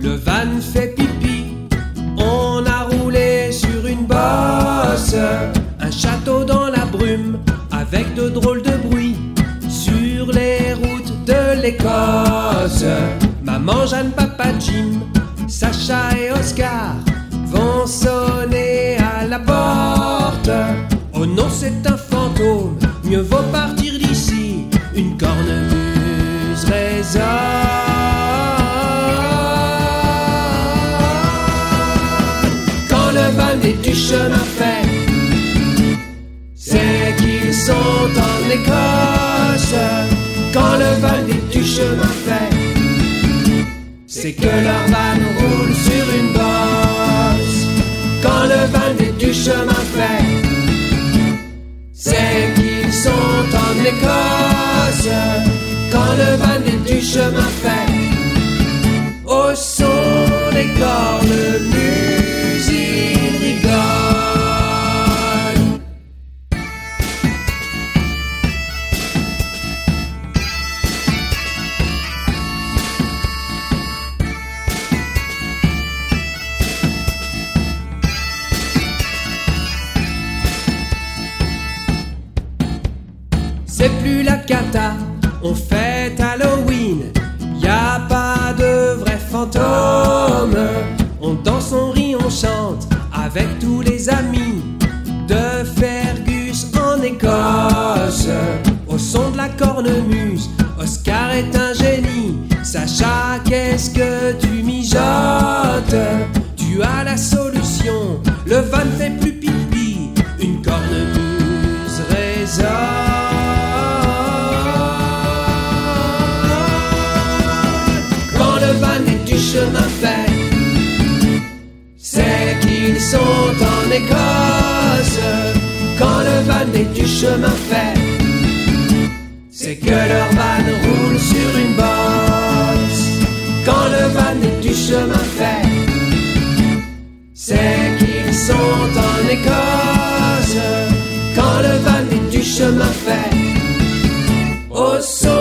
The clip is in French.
le van fait pipi. On a roulé sur une bosse, un château dans la brume, avec de drôles de bruit. Sur les routes de l'Écosse, maman Jeanne, papa Jim, Sacha et Oscar vont sonner à la porte. Oh non, c'est un fantôme, mieux vaut partir d'ici. Une cornemuse résonne. Du chemin fait, c'est qu'ils sont en Écosse. Quand le van est du chemin fait, c'est que leur van roule sur une bosse. Quand le van est du chemin fait, c'est qu'ils sont en Écosse. Quand le van est du chemin fait, la cata, on fête Halloween. Y a pas de vrais fantômes. On danse, on rit, on chante avec tous les amis de Fergus en Écosse. Au son de la cornemuse, sont en Écosse. Quand le van est du chemin fait, c'est que leur van roule sur une bosse. Quand le van est du chemin fait, c'est qu'ils sont en Écosse. Quand le van est du chemin fait, au son